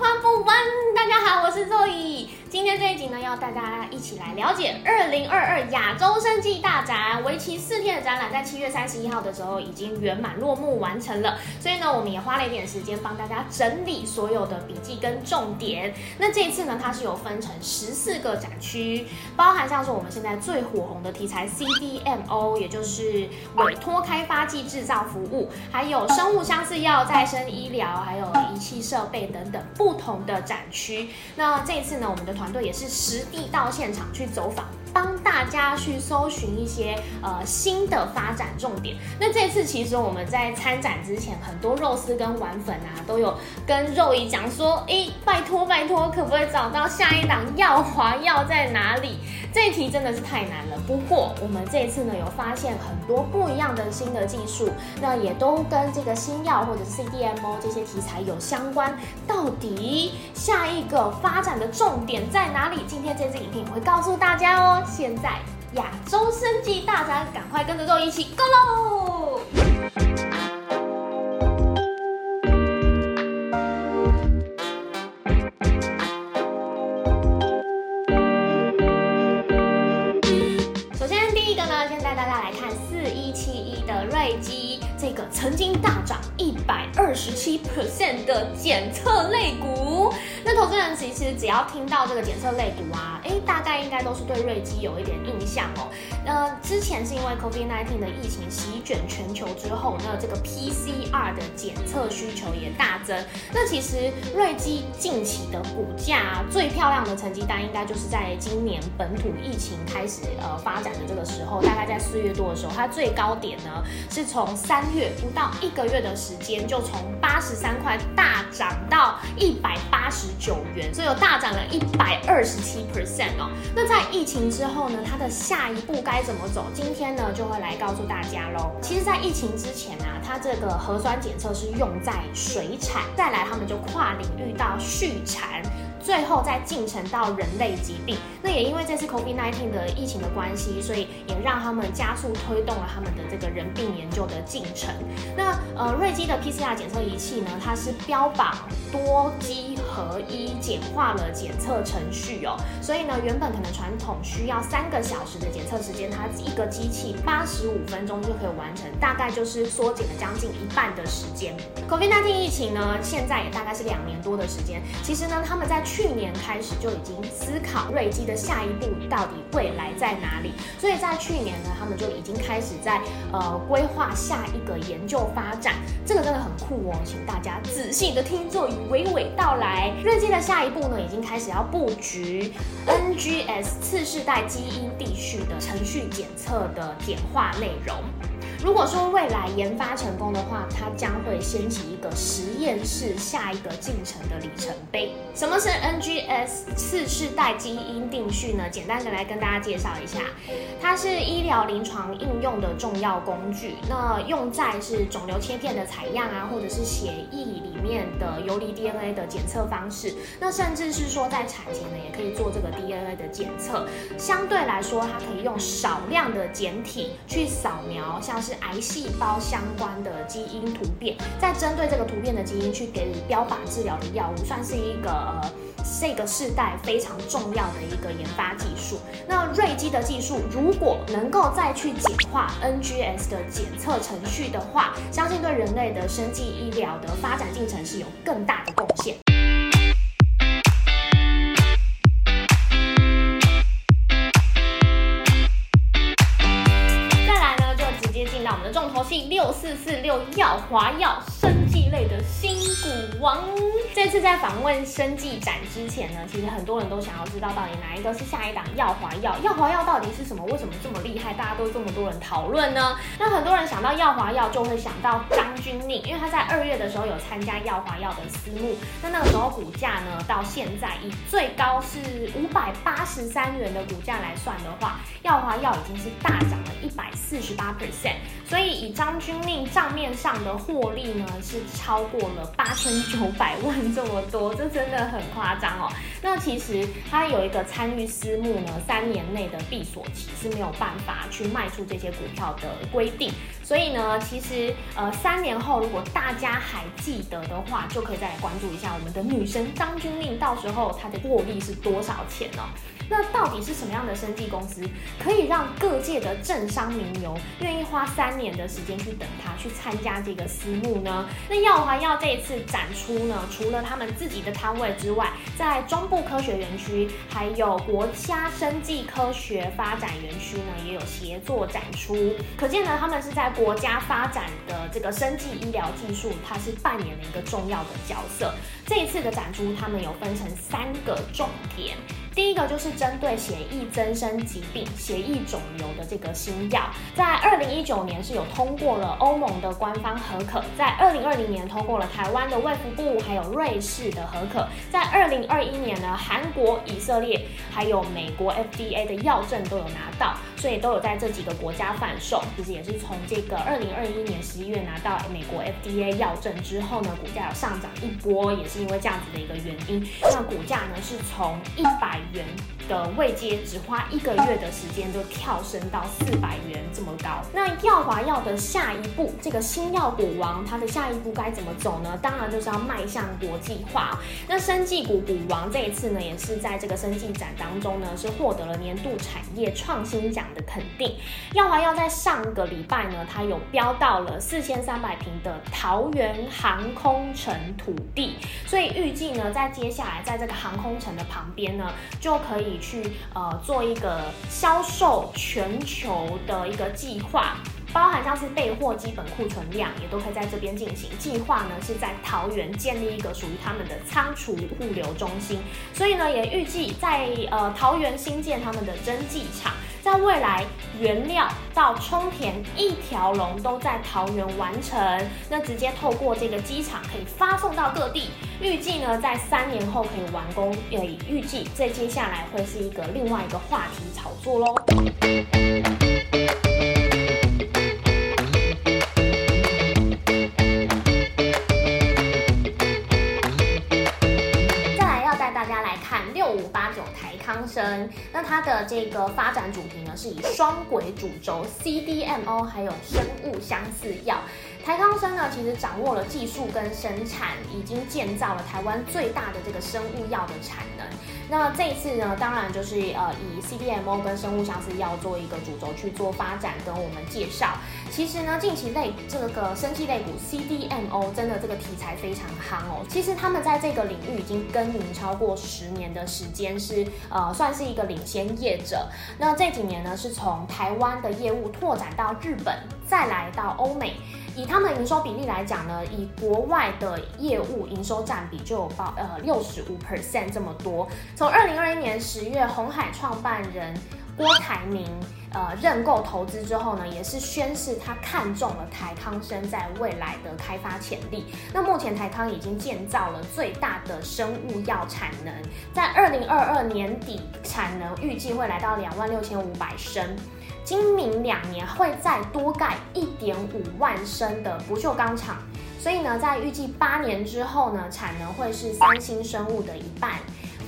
花不完。大家好，我是若雨。今天这一集呢，要带大家一起来了解二零二二亚洲生技大展，为期四天的展览，在七月三十一号的时候已经圆满落幕完成了。所以呢，我们也花了一点时间帮大家整理所有的笔记跟重点。那这一次呢，它是有分成十四个展区，包含像是我们现在最火红的题材 CDMO，也就是委托开发剂制造服务，还有生物相似药、再生医疗，还有仪器设备等等不同的展区。那这一次呢，我们的团队也是实地到现场去走访，帮大家去搜寻一些呃新的发展重点。那这次其实我们在参展之前，很多肉丝跟丸粉啊都有跟肉姨讲说，哎，拜托拜托，可不可以找到下一档耀华药在哪里？这一题真的是太难了。不过我们这一次呢，有发现很多不一样的新的技术，那也都跟这个新药或者是 CDMO 这些题材有相关。到底下一个发展的重点在哪里？今天这支影片会告诉大家哦。现在亚洲生技大展，赶快跟着肉一起 Go 喽！首先第一个呢，先带大家来看四一七一的瑞基，这个曾经大涨一百二十七 percent 的检测类股。那投资人其实只要听到这个检测类股啊，哎，大概应该都是对瑞基有一点印象哦。那之前是因为 COVID-19 的疫情席卷全球之后，那这个 PCR 的检测需求也大增。那其实瑞基近期的股价最漂亮的成绩单，应该就是在今年本土疫情开始呃发展的这个时候，大概在四月多的时候，它最高点呢是从三月不到一个月的时间，就从八十三块大涨到一百八十九元，所以有大涨了一百二十七 percent 哦。那在疫情之后呢，它的下一步该怎么走？今天呢就会来告诉大家喽。其实，在疫情之前啊，它这个核酸检测是用在水产，再来他们就跨领域到畜产。最后再进程到人类疾病，那也因为这次 COVID-19 的疫情的关系，所以也让他们加速推动了他们的这个人病研究的进程。那呃，瑞基的 PCR 检测仪器呢，它是标榜多机合一，简化了检测程序哦。所以呢，原本可能传统需要三个小时的检测时间，它一个机器八十五分钟就可以完成，大概就是缩减了将近一半的时间。COVID-19 疫情呢，现在也大概是两年多的时间。其实呢，他们在去年开始就已经思考瑞基的下一步到底未来在哪里，所以在去年呢，他们就已经开始在呃规划下一个研究发展，这个真的很酷哦，请大家仔细的听作娓娓道来。瑞基的下一步呢，已经开始要布局 NGS 次世代基因地序的程序检测的简化内容。如果说未来研发成功的话，它将会掀起一个实验室下一个进程的里程碑。什么是 NGS 次世代基因定序呢？简单的来跟大家介绍一下，它是医疗临床应用的重要工具。那用在是肿瘤切片的采样啊，或者是血液里面的游离 DNA 的检测方式。那甚至是说在产前呢，也可以做这个 DNA 的检测。相对来说，它可以用少量的简体去扫描，像是癌细胞相关的基因突变，再针对这个突变的基因去给予标靶治疗的药物，算是一个呃这个世代非常重要的一个研发技术。那瑞基的技术如果能够再去简化 NGS 的检测程序的话，相信对人类的生计医疗的发展进程是有更大的贡献。再来呢，就直接进到我们的重头戏六四四六耀华药生技类的新股王，这次在访问生技展之前呢，其实很多人都想要知道到底哪一个是下一档耀华药，耀华药到底是什么？为什么这么厉害？大家都这么多人讨论呢？那很多人想到耀华药就会想到张钧甯，因为他在二月的时候有参加耀华药的私募，那那个时候股价呢到现在以最高是五百八十三元的股价来算的话，耀华药已经是大涨了一百四十八 percent。所以以张钧甯账面上的获利呢，是超过了八千九百万这么多，这真的很夸张哦。那其实他有一个参与私募呢，三年内的闭锁期是没有办法去卖出这些股票的规定。所以呢，其实呃三年后如果大家还记得的话，就可以再来关注一下我们的女神张君令，到时候她的获利是多少钱呢？那到底是什么样的生技公司，可以让各界的政商名流愿意花三年的时间去等它，去参加这个私募呢？那耀华药这一次展出呢，除了他们自己的摊位之外，在中部科学园区，还有国家生技科学发展园区呢，也有协作展出。可见呢，他们是在国家发展的这个生技医疗技术，它是扮演了一个重要的角色。这一次的展出，他们有分成三个重点。第一个就是针对血液增生疾病、血液肿瘤的这个新药，在二零一九年是有通过了欧盟的官方核可，在二零二零年通过了台湾的卫福部还有瑞士的核可，在二零二一年呢，韩国、以色列还有美国 FDA 的药证都有拿到，所以都有在这几个国家贩售。其实也是从这个二零二一年十一月拿到美国 FDA 药证之后呢，股价有上涨一波，也是因为这样子的一个原因。那股价呢是从一百。元的位阶，只花一个月的时间就跳升到四百元这么高。那耀华药的下一步，这个新药股王，它的下一步该怎么走呢？当然就是要迈向国际化。那生技股股王这一次呢，也是在这个生技展当中呢，是获得了年度产业创新奖的肯定。耀华药在上个礼拜呢，它有标到了四千三百平的桃园航空城土地，所以预计呢，在接下来在这个航空城的旁边呢。就可以去呃做一个销售全球的一个计划，包含像是备货基本库存量也都可以在这边进行。计划呢是在桃园建立一个属于他们的仓储物流中心，所以呢也预计在呃桃园新建他们的针剂厂。在未来，原料到充填一条龙都在桃园完成，那直接透过这个机场可以发送到各地。预计呢，在三年后可以完工，也预计这接下来会是一个另外一个话题炒作喽。生，那它的这个发展主题呢，是以双轨主轴、CDMO 还有生物相似药。台康生呢，其实掌握了技术跟生产，已经建造了台湾最大的这个生物药的产能。那这一次呢，当然就是呃以 CDMO 跟生物相似药做一个主轴去做发展跟我们介绍。其实呢，近期类这个生技类股 CDMO 真的这个题材非常夯哦。其实他们在这个领域已经耕耘超过十年的时间，是呃算是一个领先业者。那这几年呢，是从台湾的业务拓展到日本，再来到欧美。以他们营收比例来讲呢，以国外的业务营收占比就有报呃六十五 percent 这么多。从二零二一年十月，红海创办人郭台铭呃认购投资之后呢，也是宣示他看中了台康生在未来的开发潜力。那目前台康已经建造了最大的生物药产能，在二零二二年底产能预计会来到两万六千五百升。今明两年会再多盖一点五万升的不锈钢厂，所以呢，在预计八年之后呢，产能会是三星生物的一半。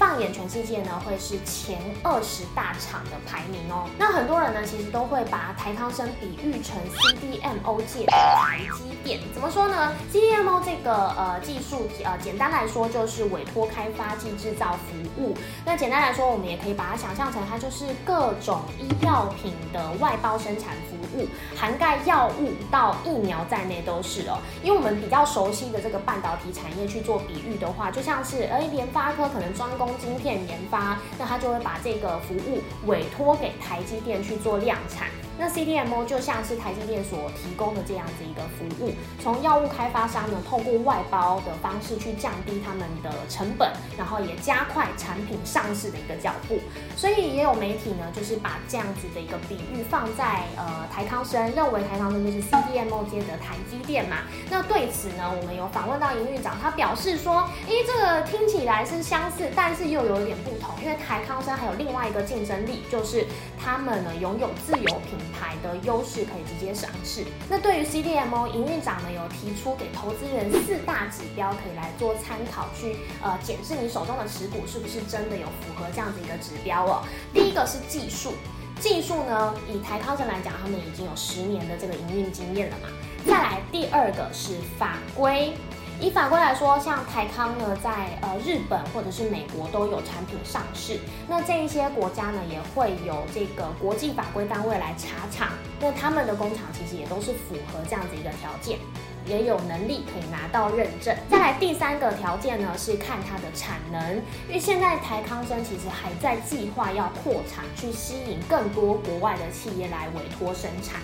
放眼全世界呢，会是前二十大厂的排名哦。那很多人呢，其实都会把台康生比喻成 CDMO 界的台积电。怎么说呢？CDMO 这个呃技术呃，简单来说就是委托开发及制造服务。那简单来说，我们也可以把它想象成它就是各种医药品的外包生产服务，涵盖药物到疫苗在内都是哦。因为我们比较熟悉的这个半导体产业去做比喻的话，就像是哎联发科可能专攻。晶片研发，那他就会把这个服务委托给台积电去做量产。那 CDMO 就像是台积电所提供的这样子一个服务，从药物开发商呢，透过外包的方式去降低他们的成本，然后也加快产品上市的一个脚步。所以也有媒体呢，就是把这样子的一个比喻放在呃台康生，认为台康生就是 CDMO 界的台积电嘛。那对此呢，我们有访问到营运长，他表示说，诶，这个听起来是相似，但是又有点不同，因为台康生还有另外一个竞争力，就是他们呢拥有自有品。牌的优势可以直接赏识。那对于 CDMO 营运长呢，有提出给投资人四大指标，可以来做参考，去呃检视你手中的持股是不是真的有符合这样子一个指标哦。第一个是技术。技术呢，以台康生来讲，他们已经有十年的这个营运经验了嘛。再来第二个是法规。以法规来说，像台康呢，在呃日本或者是美国都有产品上市。那这一些国家呢，也会有这个国际法规单位来查厂。那他们的工厂其实也都是符合这样子一个条件，也有能力可以拿到认证。再来第三个条件呢，是看它的产能，因为现在台康生其实还在计划要扩产，去吸引更多国外的企业来委托生产。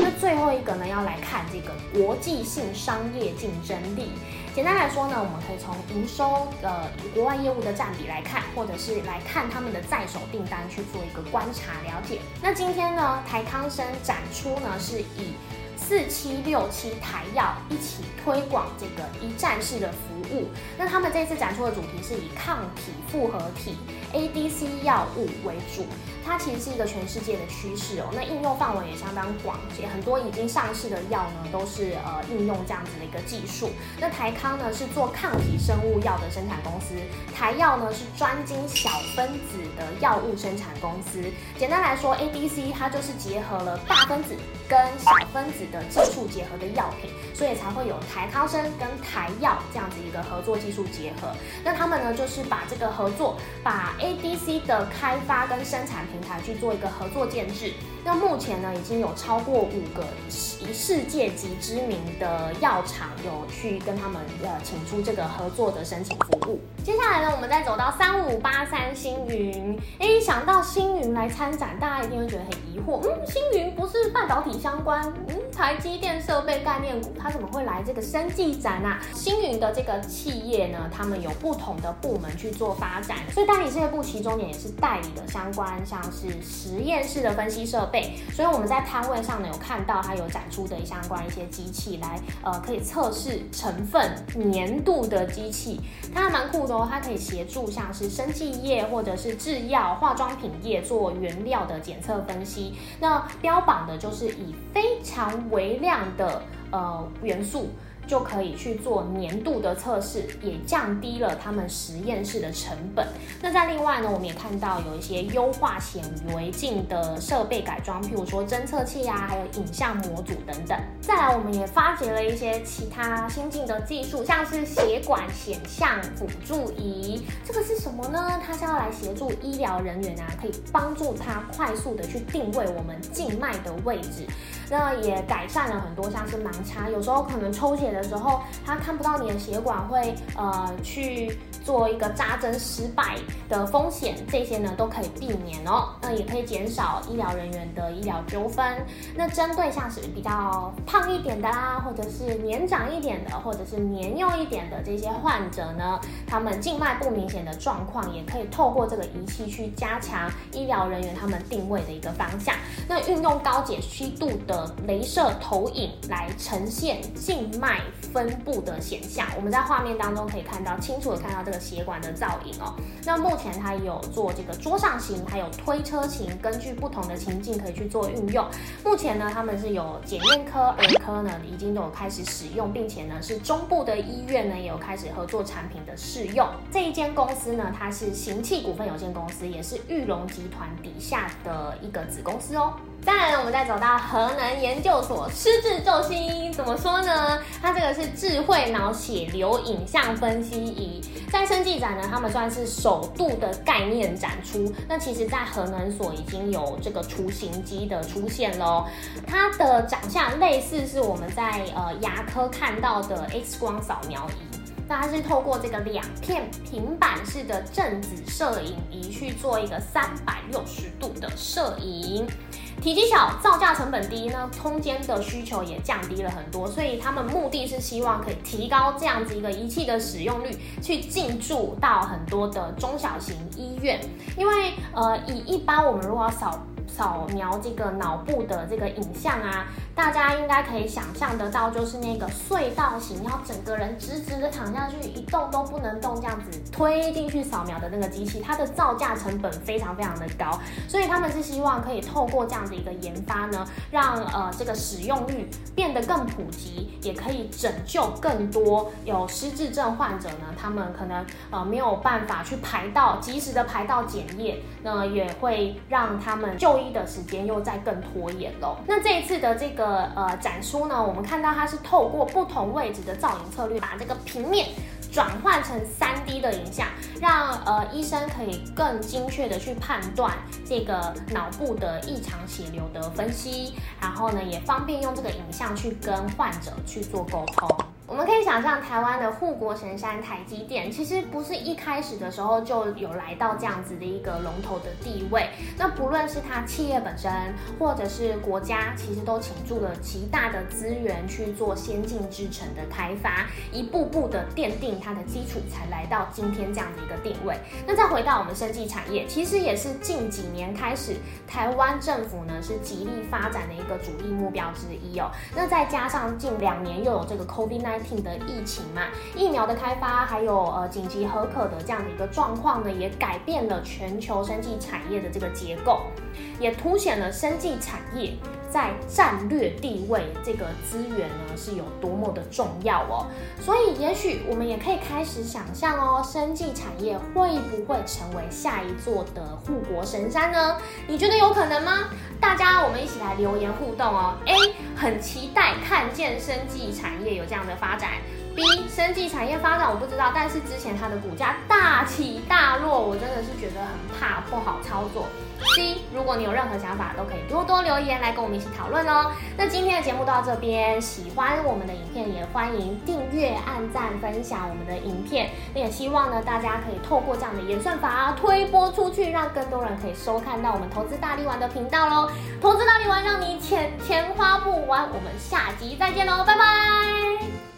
那最后一个呢，要来看这个国际性商业竞争力。简单来说呢，我们可以从营收的国外业务的占比来看，或者是来看他们的在手订单去做一个观察了解。那今天呢，台康生展出呢是以四七六七台药一起推广这个一站式的服务。那他们这次展出的主题是以抗体复合体 ADC 药物为主。它其实是一个全世界的趋势哦，那应用范围也相当广，也很多已经上市的药呢都是呃应用这样子的一个技术。那台康呢是做抗体生物药的生产公司，台药呢是专精小分子的药物生产公司。简单来说，ADC 它就是结合了大分子跟小分子的技术结合的药品，所以才会有台康生跟台药这样子一个合作技术结合。那他们呢就是把这个合作，把 ADC 的开发跟生产平台去做一个合作建制。那目前呢，已经有超过五个以世界级知名的药厂有去跟他们呃请出这个合作的申请服务。接下来呢，我们再走到三五八三星云。哎，想到星云来参展，大家一定会觉得很疑惑，嗯，星云不是半导体相关，嗯，台积电设备概念股，它怎么会来这个生技展啊？星云的这个企业呢，他们有不同的部门去做发展，所以代理事业部其中也是代理的相关，像是实验室的分析设备。所以我们在摊位上呢有看到它有展出的相关一些机器来，呃，可以测试成分粘度的机器，它还蛮酷的哦，它可以协助像是生技业或者是制药、化妆品业做原料的检测分析。那标榜的就是以非常微量的呃元素。就可以去做年度的测试，也降低了他们实验室的成本。那在另外呢，我们也看到有一些优化显微镜的设备改装，譬如说侦测器啊，还有影像模组等等。再来，我们也发掘了一些其他新进的技术，像是血管显像辅助仪。这个是什么呢？它是要来协助医疗人员啊，可以帮助他快速的去定位我们静脉的位置。那也改善了很多，像是盲插，有时候可能抽血的时候，他看不到你的血管，会呃去做一个扎针失败的风险，这些呢都可以避免哦。那也可以减少医疗人员的医疗纠纷。那针对像是比较胖一点的啦，或者是年长一点的，或者是年幼一点的这些患者呢，他们静脉不明显的状况，也可以透过这个仪器去加强医疗人员他们定位的一个方向。那运用高解析度的。镭射投影来呈现静脉分布的显像，我们在画面当中可以看到清楚的看到这个血管的造影哦。那目前它有做这个桌上型，还有推车型，根据不同的情境可以去做运用。目前呢，他们是有检验科、儿科呢已经都有开始使用，并且呢是中部的医院呢也有开始合作产品的试用。这一间公司呢，它是行器股份有限公司，也是玉龙集团底下的一个子公司哦。当然，我们再走到河南研究所失智救星，怎么说呢？它这个是智慧脑血流影像分析仪，在生技展呢，他们算是首度的概念展出。那其实，在河南所已经有这个雏形机的出现喽。它的长相类似是我们在呃牙科看到的 X 光扫描仪，那它是透过这个两片平板式的正子摄影仪去做一个三百六十度的摄影。体积小，造价成本低，呢空间的需求也降低了很多，所以他们目的是希望可以提高这样子一个仪器的使用率，去进驻到很多的中小型医院，因为呃，以一般我们如果要扫。扫描这个脑部的这个影像啊，大家应该可以想象得到，就是那个隧道型，要整个人直直的躺下去，一动都不能动，这样子推进去扫描的那个机器，它的造价成本非常非常的高，所以他们是希望可以透过这样的一个研发呢，让呃这个使用率变得更普及，也可以拯救更多有失智症患者呢，他们可能呃没有办法去排到及时的排到检验，那也会让他们就医。的时间又再更拖延了。那这一次的这个呃展出呢，我们看到它是透过不同位置的造影策略，把这个平面。转换成三 D 的影像，让呃医生可以更精确的去判断这个脑部的异常血流的分析，然后呢也方便用这个影像去跟患者去做沟通。我们可以想象，台湾的护国神山台积电，其实不是一开始的时候就有来到这样子的一个龙头的地位。那不论是它企业本身，或者是国家，其实都倾注了极大的资源去做先进制程的开发，一步步的奠定它的基础，才来到今天这样的一个定位。那再回到我们生技产业，其实也是近几年开始，台湾政府呢是极力发展的一个主力目标之一哦。那再加上近两年又有这个 COVID-19。的疫情嘛，疫苗的开发，还有呃紧急合可的这样的一个状况呢，也改变了全球生技产业的这个结构，也凸显了生技产业在战略地位这个资源呢是有多么的重要哦。所以也许我们也可以开始想象哦，生技产业会不会成为下一座的护国神山呢？你觉得有可能吗？大家我们一起来留言互动哦。A 很期待看见生技产业有这样的发展。B 生技产业发展我不知道，但是之前它的股价大起大落，我真的是觉得很怕不好操作。C 如果你有任何想法，都可以多多留言来跟我们一起讨论哦。那今天的节目到这边，喜欢我们的影片也欢迎订阅、按赞、分享我们的影片。那也希望呢，大家可以透过这样的演算法推播出去，让更多人可以收看到我们投资大力丸的频道喽。投资大力丸让你钱钱花不完，我们下集再见喽，拜拜。